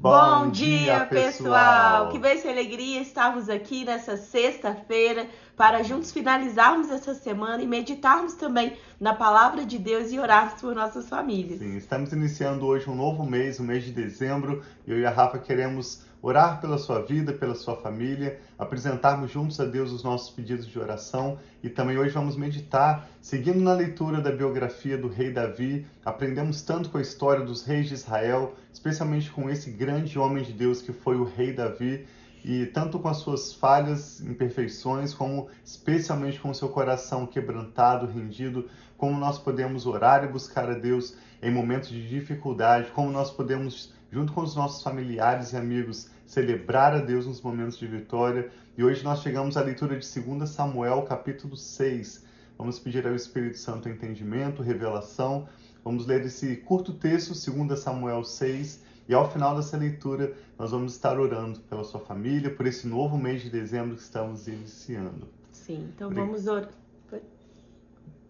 Bom, Bom dia, pessoal! Que bênção e alegria estarmos aqui nessa sexta-feira para juntos finalizarmos essa semana e meditarmos também na palavra de Deus e orarmos por nossas famílias. Sim, estamos iniciando hoje um novo mês, o mês de dezembro. Eu e a Rafa queremos orar pela sua vida, pela sua família, apresentarmos juntos a Deus os nossos pedidos de oração e também hoje vamos meditar, seguindo na leitura da biografia do rei Davi. Aprendemos tanto com a história dos reis de Israel, especialmente com esse grande homem de Deus que foi o rei Davi e tanto com as suas falhas, imperfeições, como especialmente com o seu coração quebrantado, rendido, como nós podemos orar e buscar a Deus em momentos de dificuldade, como nós podemos, junto com os nossos familiares e amigos, celebrar a Deus nos momentos de vitória. E hoje nós chegamos à leitura de 2 Samuel, capítulo 6. Vamos pedir ao Espírito Santo entendimento, revelação. Vamos ler esse curto texto, 2 Samuel 6 e ao final dessa leitura, nós vamos estar orando pela sua família, por esse novo mês de dezembro que estamos iniciando. Sim, então vamos orar.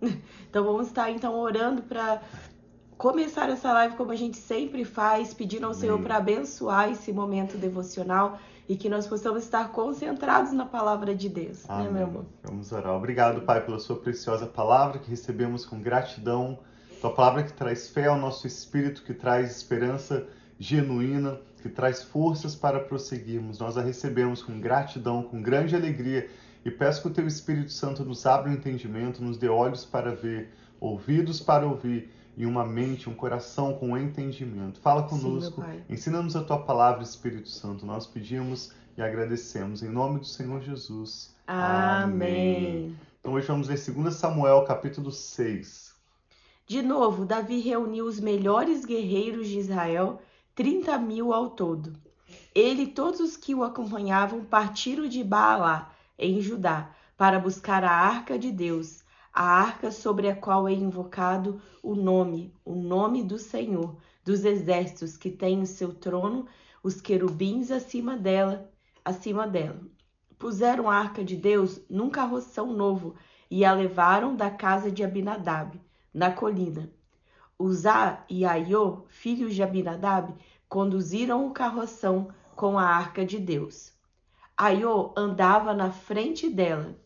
Então vamos estar então orando para começar essa live como a gente sempre faz, pedindo ao Amém. Senhor para abençoar esse momento devocional e que nós possamos estar concentrados na palavra de Deus, Amém. né, meu amor? Vamos orar. Obrigado, Pai, pela sua preciosa palavra que recebemos com gratidão. Tua palavra que traz fé ao nosso espírito, que traz esperança genuína, que traz forças para prosseguirmos. Nós a recebemos com gratidão, com grande alegria e peço que o Teu Espírito Santo nos abra o entendimento, nos dê olhos para ver, ouvidos para ouvir e uma mente, um coração com entendimento. Fala conosco, ensina-nos a Tua palavra, Espírito Santo. Nós pedimos e agradecemos em nome do Senhor Jesus. Amém. Amém. Então hoje vamos ler 2 Samuel, capítulo 6. De novo, Davi reuniu os melhores guerreiros de Israel 30 mil ao todo. Ele e todos os que o acompanhavam partiram de Baalá, em Judá, para buscar a arca de Deus, a arca sobre a qual é invocado o nome, o nome do Senhor, dos exércitos que tem o seu trono, os querubins acima dela, acima dela. Puseram a arca de Deus num carroção novo e a levaram da casa de Abinadab, na colina. Uzá e Aiô, filhos de Abinadab, conduziram o carroção com a arca de Deus. Aiô andava na frente dela.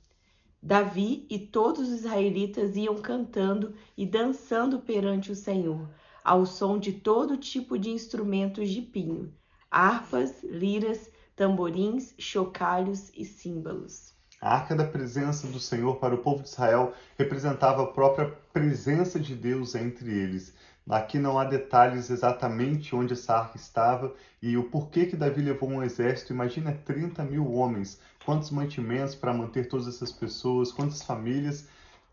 Davi e todos os israelitas iam cantando e dançando perante o Senhor, ao som de todo tipo de instrumentos de pinho, harpas, liras, tamborins, chocalhos e símbolos. A arca da presença do Senhor para o povo de Israel representava a própria presença de Deus entre eles. Aqui não há detalhes exatamente onde essa arca estava e o porquê que Davi levou um exército. Imagina 30 mil homens, quantos mantimentos para manter todas essas pessoas, quantas famílias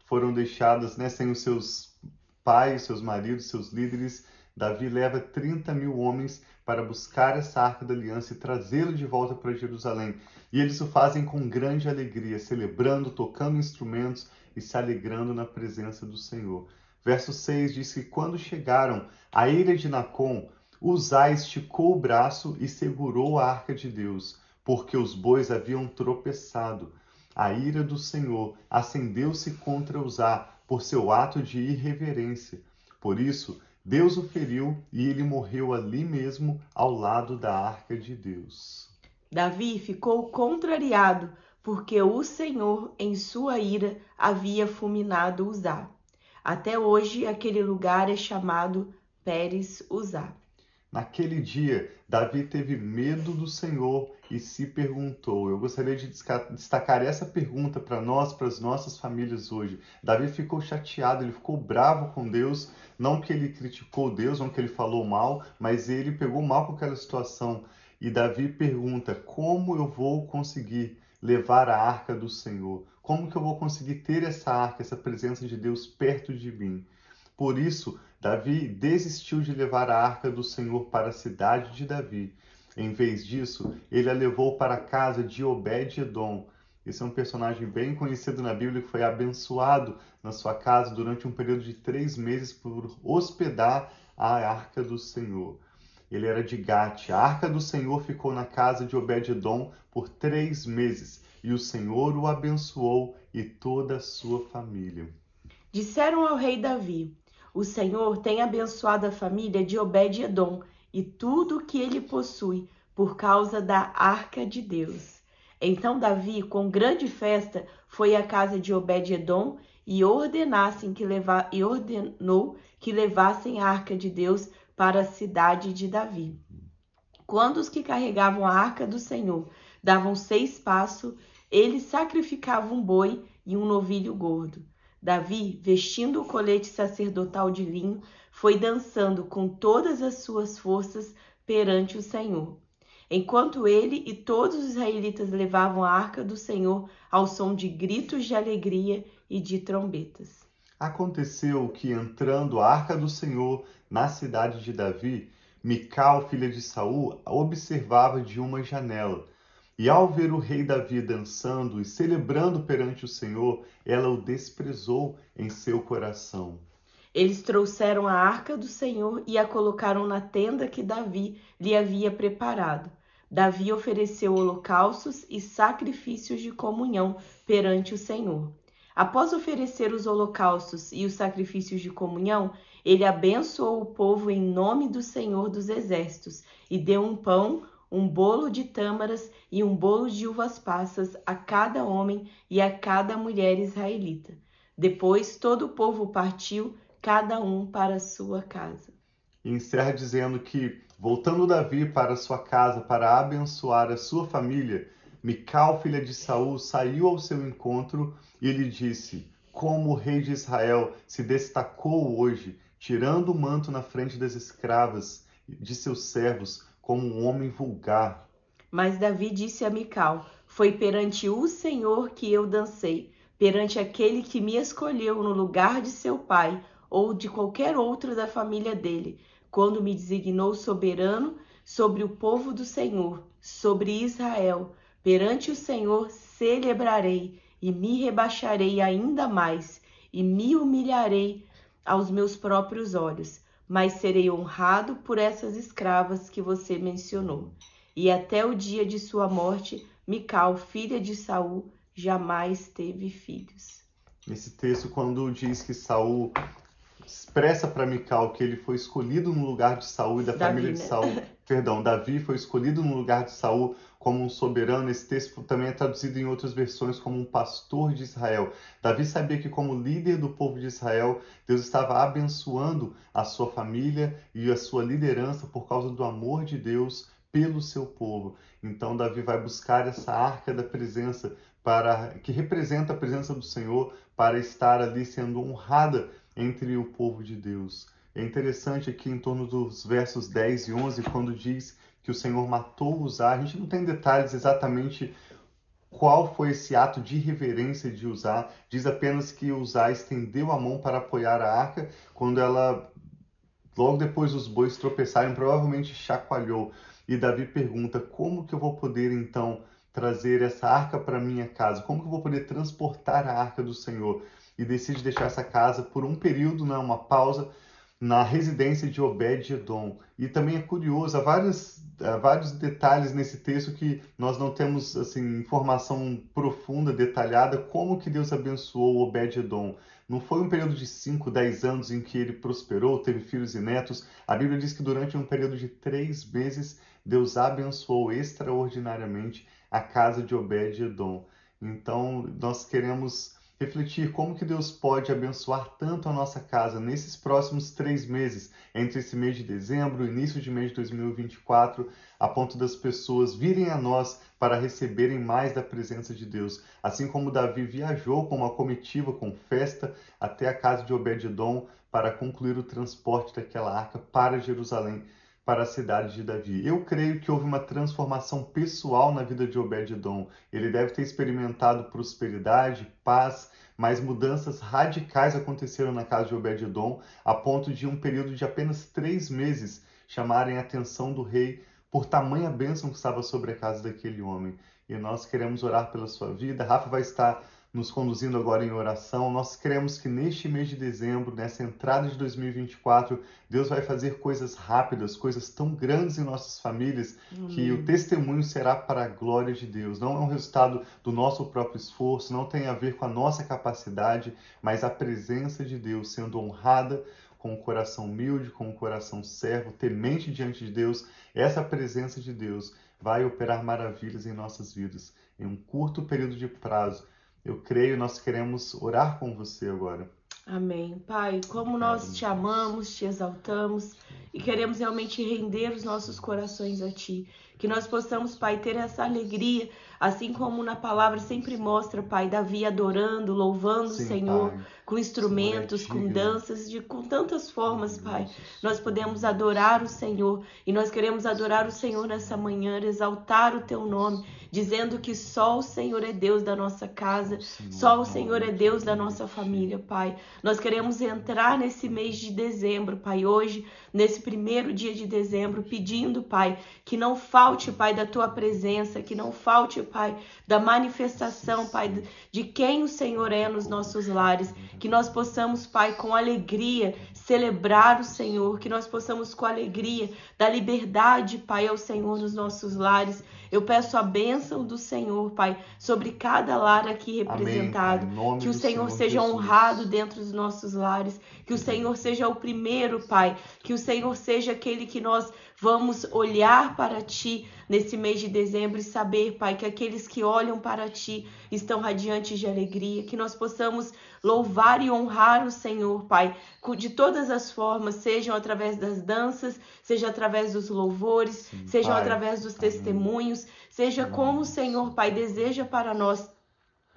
foram deixadas né, sem os seus pais, seus maridos, seus líderes. Davi leva 30 mil homens para buscar essa arca da aliança e trazê-la de volta para Jerusalém. E eles o fazem com grande alegria, celebrando, tocando instrumentos e se alegrando na presença do Senhor. Verso 6 diz que quando chegaram à ilha de Nacon, Uzá esticou o braço e segurou a arca de Deus, porque os bois haviam tropeçado. A ira do Senhor acendeu-se contra Uzá por seu ato de irreverência. Por isso, Deus o feriu e ele morreu ali mesmo, ao lado da arca de Deus. Davi ficou contrariado, porque o Senhor, em sua ira, havia fulminado Uzá. Até hoje, aquele lugar é chamado Pérez Uzá. Naquele dia, Davi teve medo do Senhor e se perguntou. Eu gostaria de destacar essa pergunta para nós, para as nossas famílias hoje. Davi ficou chateado, ele ficou bravo com Deus, não que ele criticou Deus, não que ele falou mal, mas ele pegou mal com aquela situação. E Davi pergunta: como eu vou conseguir levar a arca do Senhor? Como que eu vou conseguir ter essa arca, essa presença de Deus perto de mim? Por isso, Davi desistiu de levar a arca do Senhor para a cidade de Davi. Em vez disso, ele a levou para a casa de Obed-Edom. Esse é um personagem bem conhecido na Bíblia que foi abençoado na sua casa durante um período de três meses por hospedar a arca do Senhor. Ele era de Gate. A arca do Senhor ficou na casa de Obed-Edom por três meses e o Senhor o abençoou e toda a sua família. Disseram ao rei Davi: O Senhor tem abençoado a família de Obed-Edom e tudo o que ele possui, por causa da arca de Deus. Então Davi, com grande festa, foi à casa de Obed-edom e ordenassem que e ordenou que levassem a arca de Deus para a cidade de Davi. Quando os que carregavam a arca do Senhor davam seis passos, eles sacrificavam um boi e um novilho gordo. Davi, vestindo o colete sacerdotal de linho, foi dançando com todas as suas forças perante o Senhor. Enquanto ele e todos os israelitas levavam a arca do Senhor ao som de gritos de alegria e de trombetas. Aconteceu que, entrando a arca do Senhor na cidade de Davi, Mical, filha de Saul, observava de uma janela. E ao ver o rei Davi dançando e celebrando perante o Senhor, ela o desprezou em seu coração. Eles trouxeram a arca do Senhor e a colocaram na tenda que Davi lhe havia preparado. Davi ofereceu holocaustos e sacrifícios de comunhão perante o Senhor. Após oferecer os holocaustos e os sacrifícios de comunhão, ele abençoou o povo em nome do Senhor dos Exércitos e deu um pão, um bolo de tâmaras e um bolo de uvas passas a cada homem e a cada mulher israelita. Depois todo o povo partiu, cada um para a sua casa. E encerra dizendo que, voltando Davi para sua casa para abençoar a sua família, Mical, filha de Saul, saiu ao seu encontro e lhe disse: Como o rei de Israel se destacou hoje, tirando o manto na frente das escravas de seus servos, como um homem vulgar. Mas Davi disse a Mical: Foi perante o Senhor que eu dancei, perante aquele que me escolheu no lugar de seu pai ou de qualquer outro da família dele, quando me designou soberano sobre o povo do Senhor, sobre Israel. Perante o Senhor celebrarei e me rebaixarei ainda mais e me humilharei aos meus próprios olhos mas serei honrado por essas escravas que você mencionou. E até o dia de sua morte, Mical, filha de Saul, jamais teve filhos. Esse texto, quando diz que Saul expressa para Mical que ele foi escolhido no lugar de Saul e da Davi, família de né? Saul, perdão, Davi foi escolhido no lugar de Saul como um soberano. Esse texto também é traduzido em outras versões como um pastor de Israel. Davi sabia que, como líder do povo de Israel, Deus estava abençoando a sua família e a sua liderança por causa do amor de Deus pelo seu povo. Então Davi vai buscar essa arca da presença para que representa a presença do Senhor para estar ali sendo honrada entre o povo de Deus. É interessante aqui em torno dos versos 10 e 11 quando diz que o Senhor matou Uzá. A gente não tem detalhes exatamente qual foi esse ato de reverência de Uzá. Diz apenas que Uzá estendeu a mão para apoiar a arca quando ela, logo depois os bois tropeçaram, provavelmente chacoalhou. E Davi pergunta: como que eu vou poder então trazer essa arca para minha casa? Como que eu vou poder transportar a arca do Senhor? E decide deixar essa casa por um período, né, uma pausa, na residência de Obed-Edom. E também é curioso, há vários, há vários detalhes nesse texto que nós não temos assim informação profunda, detalhada, como que Deus abençoou Obed-Edom. Não foi um período de 5, 10 anos em que ele prosperou, teve filhos e netos. A Bíblia diz que durante um período de três meses, Deus abençoou extraordinariamente a casa de Obed-Edom. Então, nós queremos refletir como que Deus pode abençoar tanto a nossa casa nesses próximos três meses, entre esse mês de dezembro e início de mês de 2024, a ponto das pessoas virem a nós para receberem mais da presença de Deus. Assim como Davi viajou com uma comitiva, com festa, até a casa de Obed-edom para concluir o transporte daquela arca para Jerusalém para a cidade de Davi. Eu creio que houve uma transformação pessoal na vida de Obed-edom. Ele deve ter experimentado prosperidade, paz, mas mudanças radicais aconteceram na casa de Obed-edom, a ponto de um período de apenas três meses chamarem a atenção do rei por tamanha bênção que estava sobre a casa daquele homem. E nós queremos orar pela sua vida. Rafa vai estar nos conduzindo agora em oração. Nós cremos que neste mês de dezembro, nessa entrada de 2024, Deus vai fazer coisas rápidas, coisas tão grandes em nossas famílias, Amém. que o testemunho será para a glória de Deus. Não é um resultado do nosso próprio esforço, não tem a ver com a nossa capacidade, mas a presença de Deus sendo honrada com o coração humilde, com o coração servo, temente diante de Deus, essa presença de Deus vai operar maravilhas em nossas vidas. Em um curto período de prazo, eu creio, nós queremos orar com você agora. Amém. Pai, como nós te amamos, te exaltamos e queremos realmente render os nossos corações a Ti. Que nós possamos, Pai, ter essa alegria, assim como na palavra sempre mostra, Pai, Davi adorando, louvando Sim, o Senhor, pai. com instrumentos, com danças, de, com tantas formas, Pai. Nós podemos adorar o Senhor e nós queremos adorar o Senhor nessa manhã, exaltar o Teu nome, dizendo que só o Senhor é Deus da nossa casa, só o Senhor é Deus da nossa família, Pai. Nós queremos entrar nesse mês de dezembro, Pai, hoje, nesse primeiro dia de dezembro, pedindo, Pai, que não falte, Pai, da tua presença, que não falte, Pai, da manifestação, Pai, de quem o Senhor é nos nossos lares, que nós possamos, Pai, com alegria celebrar o Senhor, que nós possamos com alegria dar liberdade, Pai, ao Senhor nos nossos lares. Eu peço a bênção do Senhor, Pai, sobre cada lar aqui representado. Amém, que o Senhor, Senhor seja Jesus. honrado dentro dos nossos lares. Que o Senhor seja o primeiro, Pai. Que o Senhor seja aquele que nós vamos olhar para Ti nesse mês de dezembro e saber, Pai, que aqueles que olham para Ti estão radiantes de alegria. Que nós possamos louvar e honrar o Senhor, Pai, de todas as formas, sejam através das danças, seja através dos louvores, Sim, sejam pai. através dos testemunhos, seja como o Senhor, Pai, deseja para nós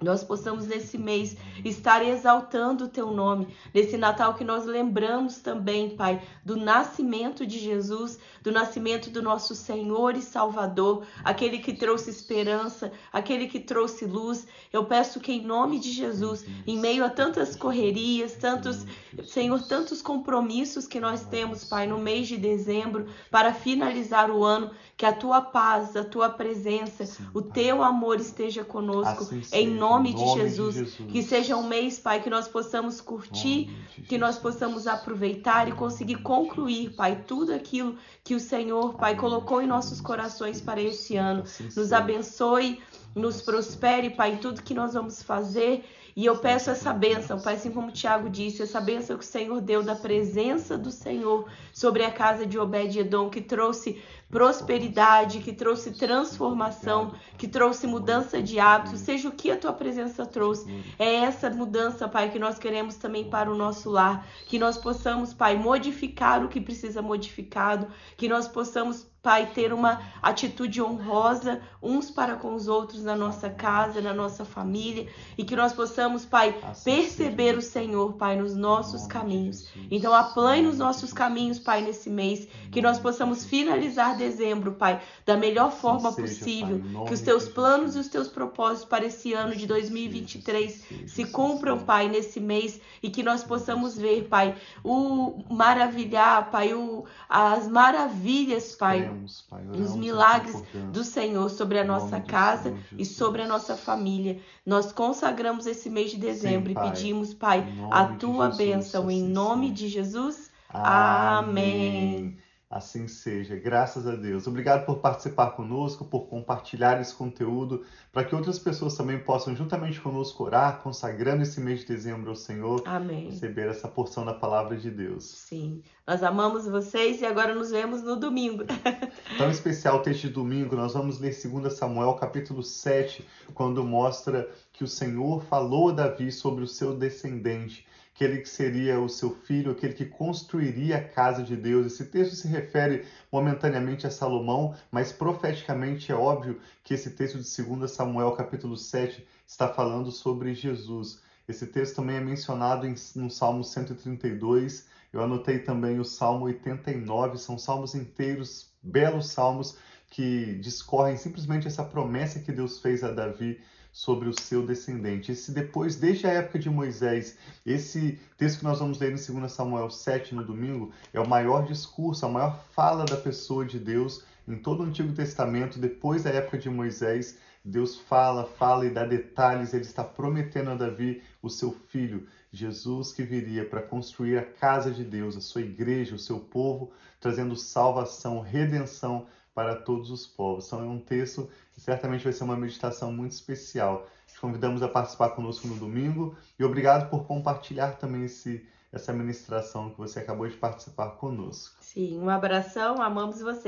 nós possamos nesse mês estar exaltando o teu nome, nesse Natal que nós lembramos também, Pai, do nascimento de Jesus, do nascimento do nosso Senhor e Salvador, aquele que trouxe esperança, aquele que trouxe luz. Eu peço que em nome de Jesus, em meio a tantas correrias, tantos, Senhor, tantos compromissos que nós temos, Pai, no mês de dezembro, para finalizar o ano, que a tua paz, a tua presença, o teu amor esteja conosco, assim em nome, de, nome Jesus. de, Jesus. Que seja um mês, Pai, que nós possamos curtir, que nós possamos aproveitar e conseguir concluir, Pai, tudo aquilo que o Senhor, Pai, colocou em nossos corações para esse ano. Nos abençoe, nos prospere, Pai, em tudo que nós vamos fazer e eu peço essa bênção, Pai, assim como o Tiago disse, essa bênção que o Senhor deu da presença do Senhor sobre a casa de Obed-Edom, que trouxe prosperidade, que trouxe transformação, que trouxe mudança de hábitos, seja o que a tua presença trouxe. É essa mudança, Pai, que nós queremos também para o nosso lar, que nós possamos, Pai, modificar o que precisa modificado, que nós possamos Pai, ter uma atitude honrosa uns para com os outros na nossa casa, na nossa família, e que nós possamos, Pai, assim perceber o Senhor, Pai, nos nossos caminhos. Então, aplane nos nossos caminhos, Pai, nesse mês, que nós possamos finalizar dezembro, Pai, da melhor assim forma possível, que os teus planos e os teus propósitos para esse ano de 2023 se cumpram, Pai, nesse mês, e que nós possamos ver, Pai, o maravilhar, Pai, o, as maravilhas, Pai oramos, Pai, os milagres do Senhor sobre a nossa casa Senhor, e sobre a nossa família. Nós consagramos esse mês de dezembro Sim, e pedimos, Pai, a tua Jesus, bênção. Em nome de Jesus. Amém. Assim seja, graças a Deus. Obrigado por participar conosco, por compartilhar esse conteúdo, para que outras pessoas também possam, juntamente conosco, orar, consagrando esse mês de dezembro ao Senhor, Amém. receber essa porção da palavra de Deus. Sim, nós amamos vocês e agora nos vemos no domingo. Tão especial o texto de domingo, nós vamos ler 2 Samuel, capítulo 7, quando mostra que o Senhor falou a Davi sobre o seu descendente aquele que seria o seu filho, aquele que construiria a casa de Deus. Esse texto se refere momentaneamente a Salomão, mas profeticamente é óbvio que esse texto de 2 Samuel, capítulo 7, está falando sobre Jesus. Esse texto também é mencionado no Salmo 132. Eu anotei também o Salmo 89, são salmos inteiros, belos salmos que discorrem simplesmente essa promessa que Deus fez a Davi sobre o seu descendente. Esse depois, desde a época de Moisés, esse texto que nós vamos ler em 2 Samuel 7 no domingo, é o maior discurso, a maior fala da pessoa de Deus em todo o Antigo Testamento, depois da época de Moisés. Deus fala, fala e dá detalhes. Ele está prometendo a Davi o seu filho, Jesus, que viria para construir a casa de Deus, a sua igreja, o seu povo, trazendo salvação, redenção para todos os povos. Então é um texto que certamente vai ser uma meditação muito especial. Te convidamos a participar conosco no domingo e obrigado por compartilhar também esse, essa ministração que você acabou de participar conosco. Sim, um abração, amamos você.